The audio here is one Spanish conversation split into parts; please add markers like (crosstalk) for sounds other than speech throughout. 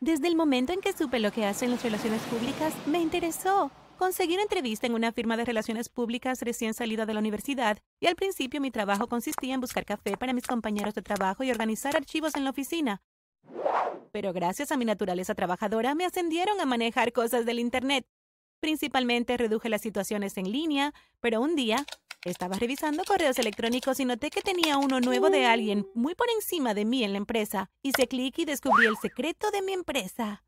Desde el momento en que supe lo que hacen las relaciones públicas, me interesó. Conseguí una entrevista en una firma de relaciones públicas recién salida de la universidad, y al principio mi trabajo consistía en buscar café para mis compañeros de trabajo y organizar archivos en la oficina. Pero gracias a mi naturaleza trabajadora me ascendieron a manejar cosas del Internet. Principalmente reduje las situaciones en línea, pero un día estaba revisando correos electrónicos y noté que tenía uno nuevo de alguien muy por encima de mí en la empresa. Hice clic y descubrí el secreto de mi empresa.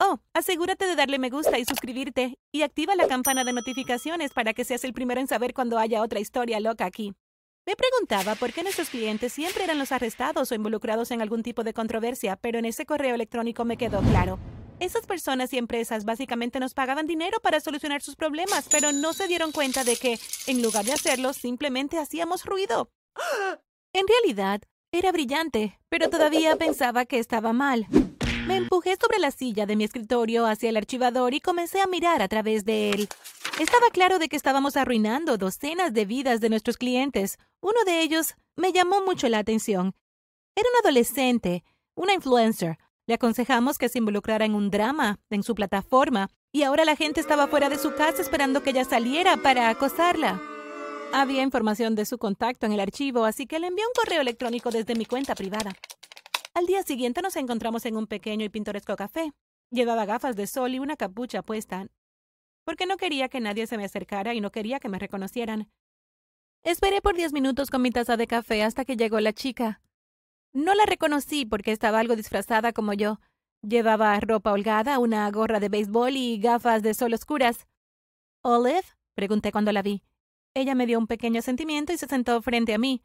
Oh, asegúrate de darle me gusta y suscribirte, y activa la campana de notificaciones para que seas el primero en saber cuando haya otra historia loca aquí. Me preguntaba por qué nuestros clientes siempre eran los arrestados o involucrados en algún tipo de controversia, pero en ese correo electrónico me quedó claro. Esas personas y empresas básicamente nos pagaban dinero para solucionar sus problemas, pero no se dieron cuenta de que, en lugar de hacerlo, simplemente hacíamos ruido. (gasps) En realidad, era brillante, pero todavía pensaba que estaba mal. Me empujé sobre la silla de mi escritorio hacia el archivador y comencé a mirar a través de él. Estaba claro de que estábamos arruinando docenas de vidas de nuestros clientes. Uno de ellos me llamó mucho la atención. Era un adolescente, una influencer. Le aconsejamos que se involucrara en un drama en su plataforma y ahora la gente estaba fuera de su casa esperando que ella saliera para acosarla. Había información de su contacto en el archivo, así que le envié un correo electrónico desde mi cuenta privada. Al día siguiente nos encontramos en un pequeño y pintoresco café. Llevaba gafas de sol y una capucha puesta, porque no quería que nadie se me acercara y no quería que me reconocieran. Esperé por diez minutos con mi taza de café hasta que llegó la chica. No la reconocí porque estaba algo disfrazada como yo. Llevaba ropa holgada, una gorra de béisbol y gafas de sol oscuras. ¿Olive? pregunté cuando la vi. Ella me dio un pequeño sentimiento y se sentó frente a mí.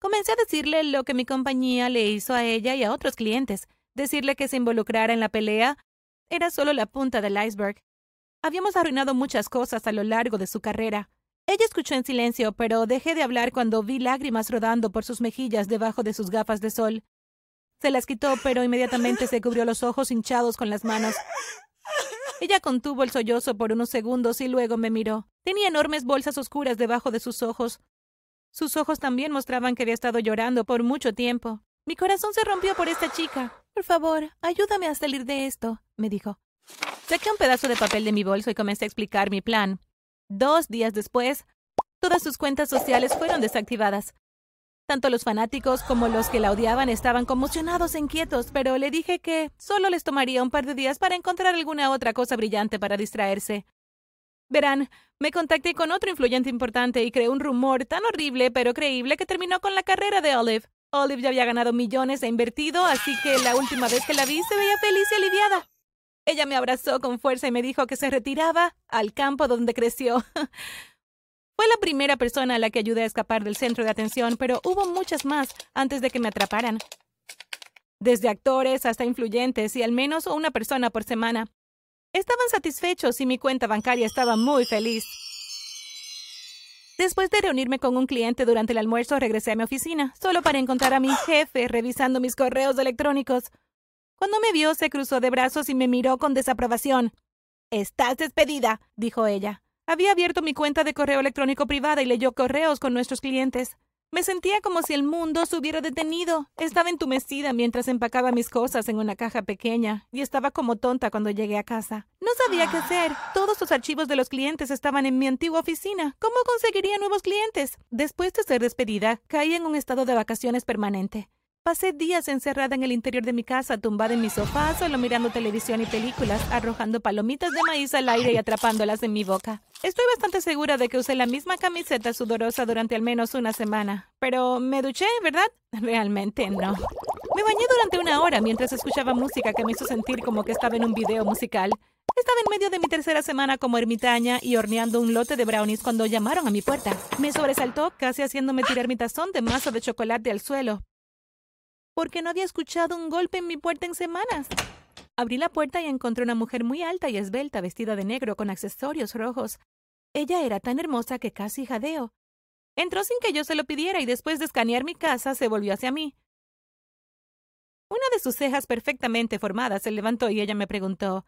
Comencé a decirle lo que mi compañía le hizo a ella y a otros clientes. Decirle que se involucrara en la pelea era solo la punta del iceberg. Habíamos arruinado muchas cosas a lo largo de su carrera. Ella escuchó en silencio, pero dejé de hablar cuando vi lágrimas rodando por sus mejillas debajo de sus gafas de sol. Se las quitó, pero inmediatamente se cubrió los ojos hinchados con las manos. Ella contuvo el sollozo por unos segundos y luego me miró. Tenía enormes bolsas oscuras debajo de sus ojos. Sus ojos también mostraban que había estado llorando por mucho tiempo. Mi corazón se rompió por esta chica. Por favor, ayúdame a salir de esto, me dijo. Saqué un pedazo de papel de mi bolso y comencé a explicar mi plan. Dos días después, todas sus cuentas sociales fueron desactivadas. Tanto los fanáticos como los que la odiaban estaban conmocionados e inquietos, pero le dije que solo les tomaría un par de días para encontrar alguna otra cosa brillante para distraerse. Verán, me contacté con otro influyente importante y creé un rumor tan horrible pero creíble que terminó con la carrera de Olive. Olive ya había ganado millones e invertido, así que la última vez que la vi se veía feliz y aliviada. Ella me abrazó con fuerza y me dijo que se retiraba al campo donde creció. (laughs) Fue la primera persona a la que ayudé a escapar del centro de atención, pero hubo muchas más antes de que me atraparan. Desde actores hasta influyentes y al menos una persona por semana. Estaban satisfechos y mi cuenta bancaria estaba muy feliz. Después de reunirme con un cliente durante el almuerzo, regresé a mi oficina, solo para encontrar a mi jefe revisando mis correos electrónicos. Cuando me vio, se cruzó de brazos y me miró con desaprobación. Estás despedida, dijo ella. Había abierto mi cuenta de correo electrónico privada y leyó correos con nuestros clientes. Me sentía como si el mundo se hubiera detenido. Estaba entumecida mientras empacaba mis cosas en una caja pequeña y estaba como tonta cuando llegué a casa. No sabía qué hacer. Todos los archivos de los clientes estaban en mi antigua oficina. ¿Cómo conseguiría nuevos clientes? Después de ser despedida, caí en un estado de vacaciones permanente. Pasé días encerrada en el interior de mi casa, tumbada en mi sofá, solo mirando televisión y películas, arrojando palomitas de maíz al aire y atrapándolas en mi boca. Estoy bastante segura de que usé la misma camiseta sudorosa durante al menos una semana. Pero me duché, ¿verdad? (laughs) Realmente no. Me bañé durante una hora mientras escuchaba música que me hizo sentir como que estaba en un video musical. Estaba en medio de mi tercera semana como ermitaña y horneando un lote de brownies cuando llamaron a mi puerta. Me sobresaltó, casi haciéndome tirar mi tazón de masa de chocolate al suelo, porque no había escuchado un golpe en mi puerta en semanas. Abrí la puerta y encontré una mujer muy alta y esbelta, vestida de negro, con accesorios rojos. Ella era tan hermosa que casi jadeo. Entró sin que yo se lo pidiera y después de escanear mi casa se volvió hacia mí. Una de sus cejas perfectamente formadas se levantó y ella me preguntó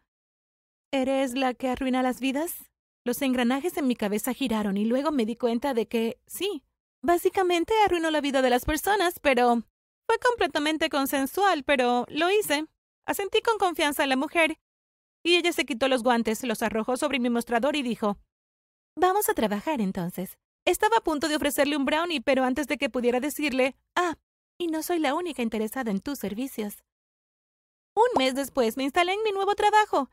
¿Eres la que arruina las vidas? Los engranajes en mi cabeza giraron y luego me di cuenta de que sí, básicamente arruinó la vida de las personas, pero fue completamente consensual, pero lo hice. Asentí con confianza a la mujer, y ella se quitó los guantes, los arrojó sobre mi mostrador y dijo, Vamos a trabajar entonces. Estaba a punto de ofrecerle un brownie, pero antes de que pudiera decirle, ah, y no soy la única interesada en tus servicios. Un mes después me instalé en mi nuevo trabajo.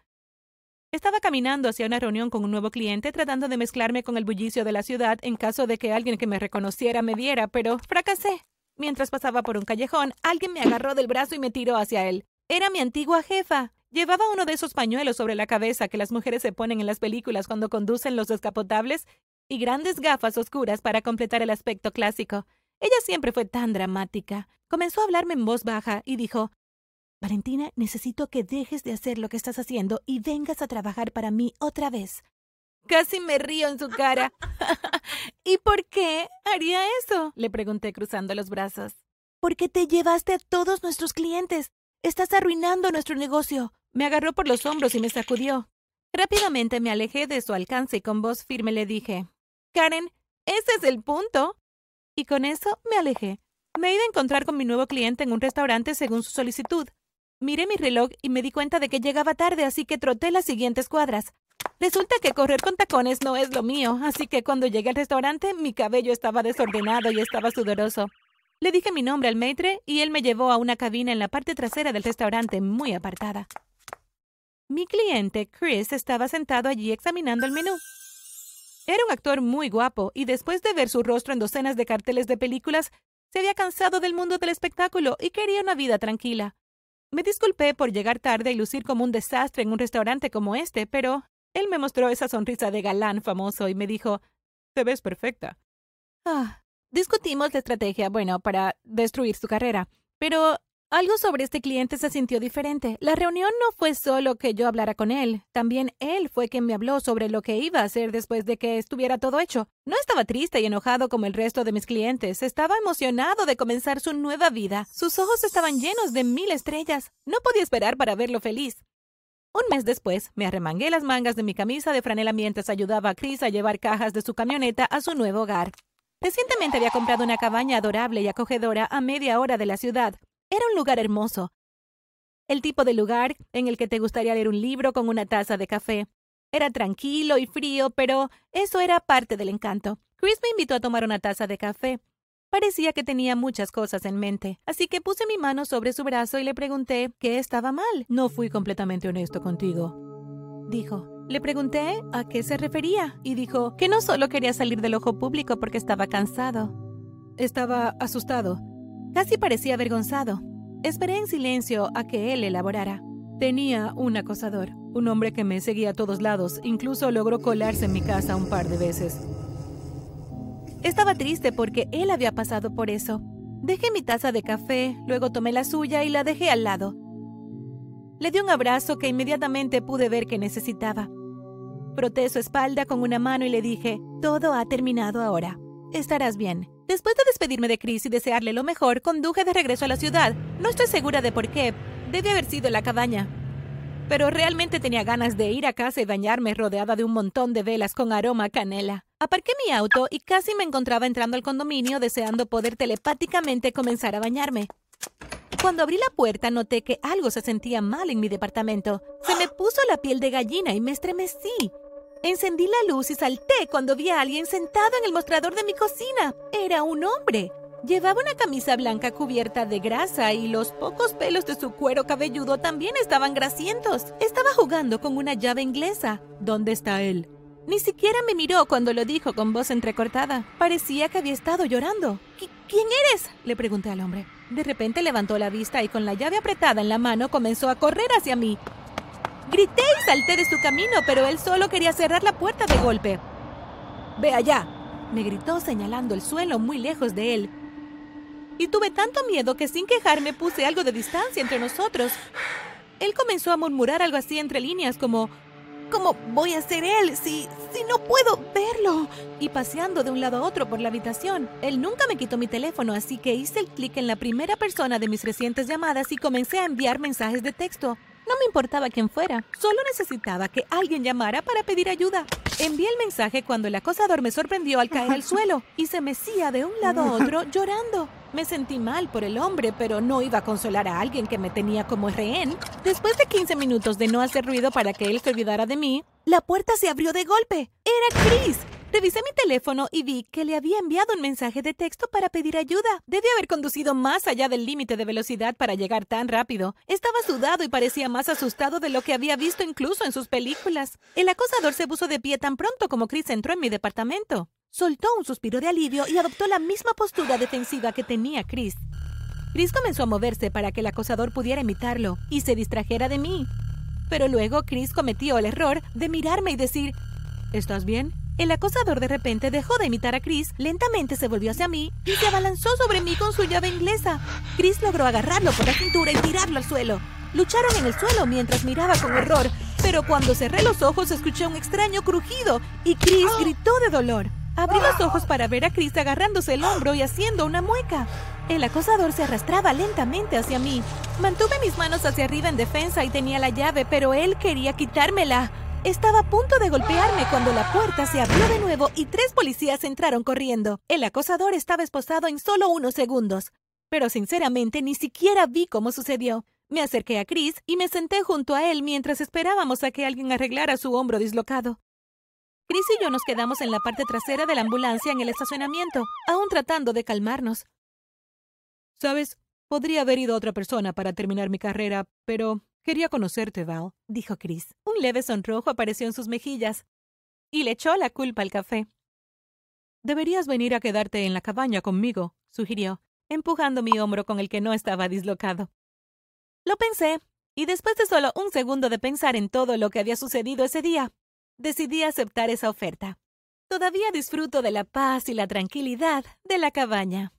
Estaba caminando hacia una reunión con un nuevo cliente tratando de mezclarme con el bullicio de la ciudad en caso de que alguien que me reconociera me viera, pero fracasé. Mientras pasaba por un callejón, alguien me agarró del brazo y me tiró hacia él. Era mi antigua jefa. Llevaba uno de esos pañuelos sobre la cabeza que las mujeres se ponen en las películas cuando conducen los descapotables y grandes gafas oscuras para completar el aspecto clásico. Ella siempre fue tan dramática. Comenzó a hablarme en voz baja y dijo Valentina, necesito que dejes de hacer lo que estás haciendo y vengas a trabajar para mí otra vez. Casi me río en su cara. ¿Y por qué haría eso? le pregunté cruzando los brazos. Porque te llevaste a todos nuestros clientes. Estás arruinando nuestro negocio. Me agarró por los hombros y me sacudió. Rápidamente me alejé de su alcance y con voz firme le dije Karen, ese es el punto. Y con eso me alejé. Me iba a encontrar con mi nuevo cliente en un restaurante según su solicitud. Miré mi reloj y me di cuenta de que llegaba tarde, así que troté las siguientes cuadras. Resulta que correr con tacones no es lo mío, así que cuando llegué al restaurante mi cabello estaba desordenado y estaba sudoroso. Le dije mi nombre al maitre y él me llevó a una cabina en la parte trasera del restaurante muy apartada. Mi cliente, Chris, estaba sentado allí examinando el menú. Era un actor muy guapo y después de ver su rostro en docenas de carteles de películas, se había cansado del mundo del espectáculo y quería una vida tranquila. Me disculpé por llegar tarde y lucir como un desastre en un restaurante como este, pero él me mostró esa sonrisa de galán famoso y me dijo, Te ves perfecta. Ah, discutimos la estrategia, bueno, para destruir su carrera, pero algo sobre este cliente se sintió diferente. La reunión no fue solo que yo hablara con él, también él fue quien me habló sobre lo que iba a hacer después de que estuviera todo hecho. No estaba triste y enojado como el resto de mis clientes, estaba emocionado de comenzar su nueva vida. Sus ojos estaban llenos de mil estrellas. No podía esperar para verlo feliz. Un mes después, me arremangué las mangas de mi camisa de franela mientras ayudaba a Chris a llevar cajas de su camioneta a su nuevo hogar. Recientemente había comprado una cabaña adorable y acogedora a media hora de la ciudad. Era un lugar hermoso. El tipo de lugar en el que te gustaría leer un libro con una taza de café. Era tranquilo y frío, pero eso era parte del encanto. Chris me invitó a tomar una taza de café. Parecía que tenía muchas cosas en mente, así que puse mi mano sobre su brazo y le pregunté qué estaba mal. No fui completamente honesto contigo, dijo. Le pregunté a qué se refería y dijo que no solo quería salir del ojo público porque estaba cansado. Estaba asustado. Casi parecía avergonzado. Esperé en silencio a que él elaborara. Tenía un acosador, un hombre que me seguía a todos lados, incluso logró colarse en mi casa un par de veces. Estaba triste porque él había pasado por eso. Dejé mi taza de café, luego tomé la suya y la dejé al lado. Le di un abrazo que inmediatamente pude ver que necesitaba. Froté su espalda con una mano y le dije, todo ha terminado ahora. Estarás bien. Después de despedirme de Chris y desearle lo mejor, conduje de regreso a la ciudad. No estoy segura de por qué. Debe haber sido la cabaña. Pero realmente tenía ganas de ir a casa y bañarme rodeada de un montón de velas con aroma canela. Aparqué mi auto y casi me encontraba entrando al condominio deseando poder telepáticamente comenzar a bañarme. Cuando abrí la puerta noté que algo se sentía mal en mi departamento. Se me puso la piel de gallina y me estremecí. Encendí la luz y salté cuando vi a alguien sentado en el mostrador de mi cocina. Era un hombre. Llevaba una camisa blanca cubierta de grasa y los pocos pelos de su cuero cabelludo también estaban grasientos. Estaba jugando con una llave inglesa. ¿Dónde está él? Ni siquiera me miró cuando lo dijo con voz entrecortada. Parecía que había estado llorando. ¿Quién eres? le pregunté al hombre. De repente levantó la vista y con la llave apretada en la mano comenzó a correr hacia mí. Grité y salté de su camino, pero él solo quería cerrar la puerta de golpe. Ve allá, me gritó señalando el suelo muy lejos de él. Y tuve tanto miedo que sin quejarme puse algo de distancia entre nosotros. Él comenzó a murmurar algo así entre líneas como ¿Cómo voy a ser él si, si no puedo verlo? Y paseando de un lado a otro por la habitación. Él nunca me quitó mi teléfono, así que hice el clic en la primera persona de mis recientes llamadas y comencé a enviar mensajes de texto. No me importaba quién fuera, solo necesitaba que alguien llamara para pedir ayuda. Envié el mensaje cuando el acosador me sorprendió al caer al suelo y se mecía de un lado a otro llorando. Me sentí mal por el hombre, pero no iba a consolar a alguien que me tenía como rehén. Después de 15 minutos de no hacer ruido para que él se olvidara de mí, la puerta se abrió de golpe. Era Chris. Revisé mi teléfono y vi que le había enviado un mensaje de texto para pedir ayuda. Debía haber conducido más allá del límite de velocidad para llegar tan rápido. Estaba sudado y parecía más asustado de lo que había visto incluso en sus películas. El acosador se puso de pie tan pronto como Chris entró en mi departamento. Soltó un suspiro de alivio y adoptó la misma postura defensiva que tenía Chris. Chris comenzó a moverse para que el acosador pudiera imitarlo y se distrajera de mí. Pero luego Chris cometió el error de mirarme y decir, ¿Estás bien? El acosador de repente dejó de imitar a Chris, lentamente se volvió hacia mí y se abalanzó sobre mí con su llave inglesa. Chris logró agarrarlo por la cintura y tirarlo al suelo. Lucharon en el suelo mientras miraba con horror, pero cuando cerré los ojos escuché un extraño crujido y Chris gritó de dolor. Abrí los ojos para ver a Chris agarrándose el hombro y haciendo una mueca. El acosador se arrastraba lentamente hacia mí. Mantuve mis manos hacia arriba en defensa y tenía la llave, pero él quería quitármela. Estaba a punto de golpearme cuando la puerta se abrió de nuevo y tres policías entraron corriendo. El acosador estaba esposado en solo unos segundos. Pero sinceramente ni siquiera vi cómo sucedió. Me acerqué a Chris y me senté junto a él mientras esperábamos a que alguien arreglara su hombro dislocado. Chris y yo nos quedamos en la parte trasera de la ambulancia en el estacionamiento, aún tratando de calmarnos. Sabes, podría haber ido otra persona para terminar mi carrera, pero Quería conocerte, Val, dijo Chris. Un leve sonrojo apareció en sus mejillas y le echó la culpa al café. Deberías venir a quedarte en la cabaña conmigo, sugirió, empujando mi hombro con el que no estaba dislocado. Lo pensé, y después de solo un segundo de pensar en todo lo que había sucedido ese día, decidí aceptar esa oferta. Todavía disfruto de la paz y la tranquilidad de la cabaña.